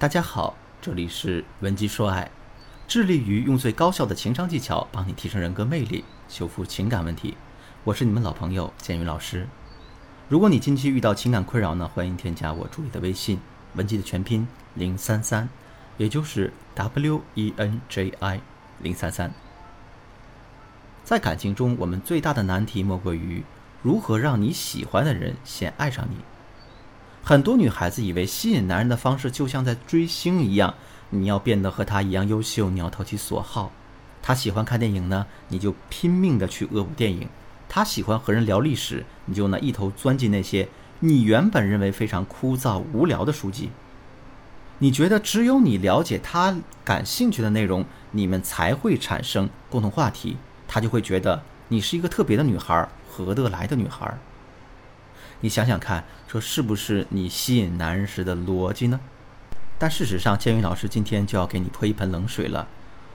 大家好，这里是文姬说爱，致力于用最高效的情商技巧帮你提升人格魅力，修复情感问题。我是你们老朋友建宇老师。如果你近期遇到情感困扰呢，欢迎添加我助理的微信文姬的全拼零三三，也就是 W E N J I 零三三。在感情中，我们最大的难题莫过于如何让你喜欢的人先爱上你。很多女孩子以为吸引男人的方式就像在追星一样，你要变得和他一样优秀，你要投其所好。他喜欢看电影呢，你就拼命的去恶补电影；他喜欢和人聊历史，你就呢一头钻进那些你原本认为非常枯燥无聊的书籍。你觉得只有你了解他感兴趣的内容，你们才会产生共同话题，他就会觉得你是一个特别的女孩，合得来的女孩。你想想看，这是不是你吸引男人时的逻辑呢？但事实上，建宇老师今天就要给你泼一盆冷水了。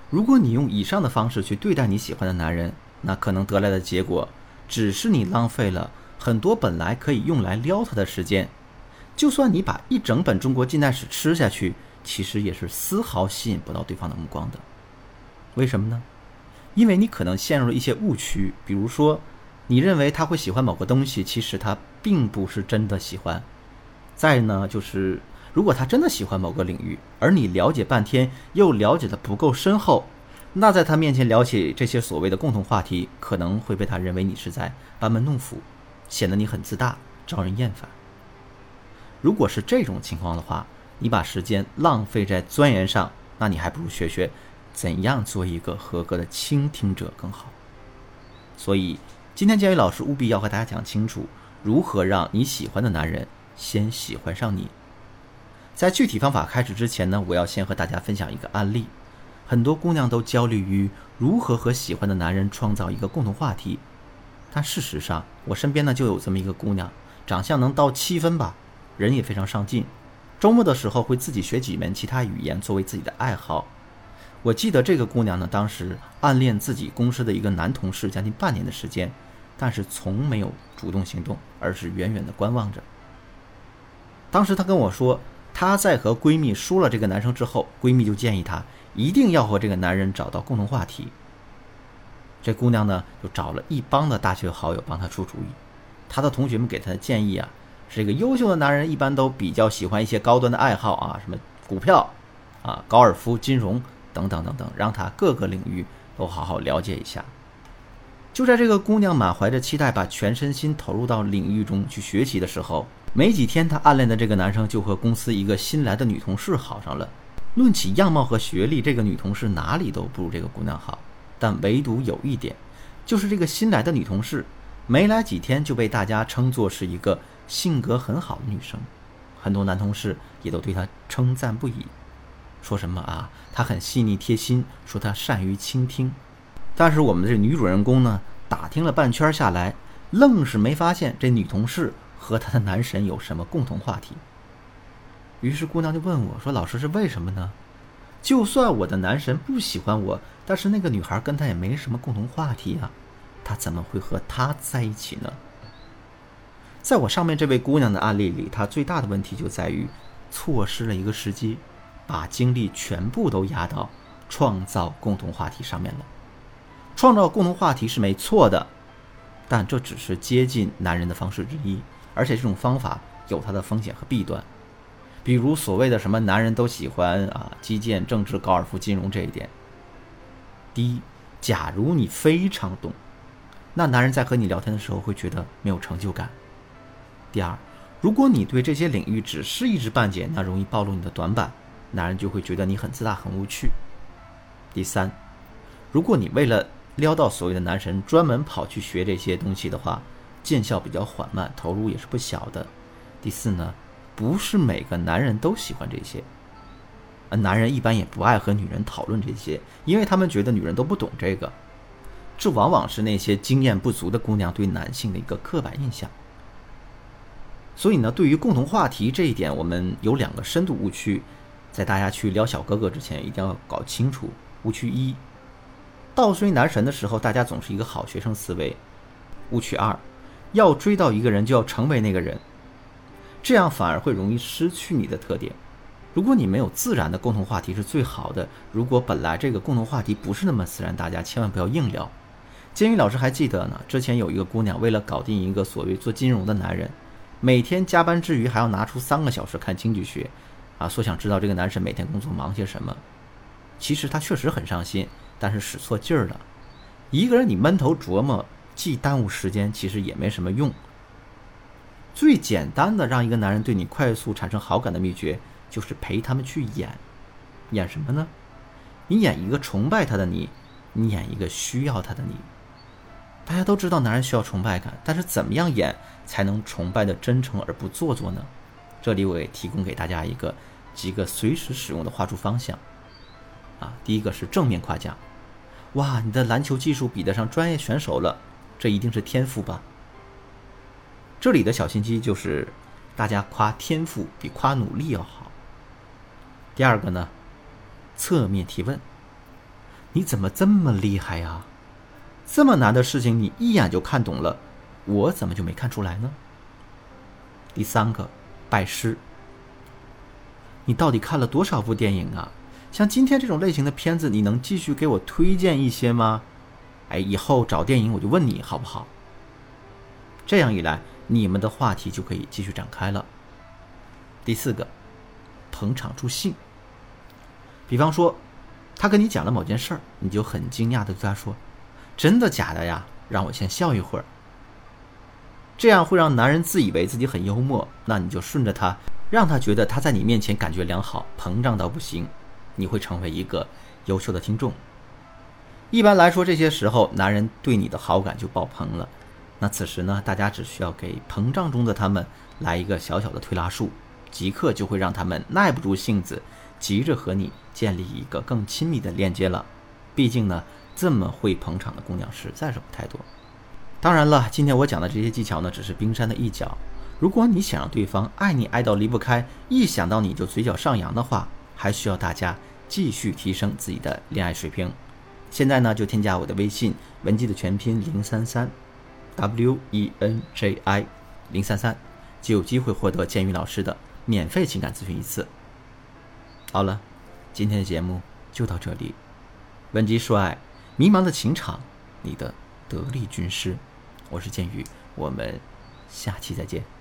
如果你用以上的方式去对待你喜欢的男人，那可能得来的结果，只是你浪费了很多本来可以用来撩他的时间。就算你把一整本中国近代史吃下去，其实也是丝毫吸引不到对方的目光的。为什么呢？因为你可能陷入了一些误区，比如说。你认为他会喜欢某个东西，其实他并不是真的喜欢。再呢，就是如果他真的喜欢某个领域，而你了解半天又了解的不够深厚，那在他面前聊起这些所谓的共同话题，可能会被他认为你是在班门弄斧，显得你很自大，招人厌烦。如果是这种情况的话，你把时间浪费在钻研上，那你还不如学学怎样做一个合格的倾听者更好。所以。今天，建宇老师务必要和大家讲清楚，如何让你喜欢的男人先喜欢上你。在具体方法开始之前呢，我要先和大家分享一个案例。很多姑娘都焦虑于如何和喜欢的男人创造一个共同话题，但事实上，我身边呢就有这么一个姑娘，长相能到七分吧，人也非常上进，周末的时候会自己学几门其他语言作为自己的爱好。我记得这个姑娘呢，当时暗恋自己公司的一个男同事将近半年的时间。但是从没有主动行动，而是远远的观望着。当时她跟我说，她在和闺蜜说了这个男生之后，闺蜜就建议她一定要和这个男人找到共同话题。这姑娘呢，就找了一帮的大学好友帮她出主意。她的同学们给她的建议啊，是这个优秀的男人一般都比较喜欢一些高端的爱好啊，什么股票啊、高尔夫、金融等等等等，让她各个领域都好好了解一下。就在这个姑娘满怀着期待，把全身心投入到领域中去学习的时候，没几天，她暗恋的这个男生就和公司一个新来的女同事好上了。论起样貌和学历，这个女同事哪里都不如这个姑娘好，但唯独有一点，就是这个新来的女同事没来几天就被大家称作是一个性格很好的女生，很多男同事也都对她称赞不已，说什么啊，她很细腻贴心，说她善于倾听。但是我们的这女主人公呢，打听了半圈下来，愣是没发现这女同事和她的男神有什么共同话题。于是姑娘就问我说：“老师是为什么呢？就算我的男神不喜欢我，但是那个女孩跟他也没什么共同话题啊，他怎么会和她在一起呢？”在我上面这位姑娘的案例里，她最大的问题就在于错失了一个时机，把精力全部都压到创造共同话题上面了。创造共同话题是没错的，但这只是接近男人的方式之一，而且这种方法有它的风险和弊端。比如所谓的什么男人都喜欢啊基建、政治、高尔夫、金融这一点。第一，假如你非常懂，那男人在和你聊天的时候会觉得没有成就感。第二，如果你对这些领域只是一知半解，那容易暴露你的短板，男人就会觉得你很自大、很无趣。第三，如果你为了撩到所谓的男神，专门跑去学这些东西的话，见效比较缓慢，投入也是不小的。第四呢，不是每个男人都喜欢这些，而男人一般也不爱和女人讨论这些，因为他们觉得女人都不懂这个。这往往是那些经验不足的姑娘对男性的一个刻板印象。所以呢，对于共同话题这一点，我们有两个深度误区，在大家去撩小哥哥之前，一定要搞清楚。误区一。倒追男神的时候，大家总是一个好学生思维。误区二，要追到一个人就要成为那个人，这样反而会容易失去你的特点。如果你没有自然的共同话题是最好的。如果本来这个共同话题不是那么自然，大家千万不要硬聊。监狱老师还记得呢，之前有一个姑娘为了搞定一个所谓做金融的男人，每天加班之余还要拿出三个小时看经济学，啊，说想知道这个男生每天工作忙些什么。其实他确实很上心，但是使错劲儿了。一个人你闷头琢磨，既耽误时间，其实也没什么用。最简单的让一个男人对你快速产生好感的秘诀。就是陪他们去演，演什么呢？你演一个崇拜他的你，你演一个需要他的你。大家都知道男人需要崇拜感，但是怎么样演才能崇拜的真诚而不做作呢？这里我也提供给大家一个几个随时使用的画出方向。啊，第一个是正面夸奖，哇，你的篮球技术比得上专业选手了，这一定是天赋吧？这里的小心机就是，大家夸天赋比夸努力要好。第二个呢，侧面提问：你怎么这么厉害呀？这么难的事情你一眼就看懂了，我怎么就没看出来呢？第三个，拜师：你到底看了多少部电影啊？像今天这种类型的片子，你能继续给我推荐一些吗？哎，以后找电影我就问你好不好？这样一来，你们的话题就可以继续展开了。第四个，捧场助兴。比方说，他跟你讲了某件事儿，你就很惊讶的对他说：“真的假的呀？让我先笑一会儿。”这样会让男人自以为自己很幽默，那你就顺着他，让他觉得他在你面前感觉良好，膨胀到不行，你会成为一个优秀的听众。一般来说，这些时候男人对你的好感就爆棚了。那此时呢，大家只需要给膨胀中的他们来一个小小的推拉术，即刻就会让他们耐不住性子。急着和你建立一个更亲密的链接了，毕竟呢，这么会捧场的姑娘实在是不太多。当然了，今天我讲的这些技巧呢，只是冰山的一角。如果你想让对方爱你爱到离不开，一想到你就嘴角上扬的话，还需要大家继续提升自己的恋爱水平。现在呢，就添加我的微信文姬的全拼零三三，W E N J I 零三三，就有机会获得建宇老师的免费情感咨询一次。好了，今天的节目就到这里。文姬说爱，迷茫的情场，你的得力军师，我是剑宇，我们下期再见。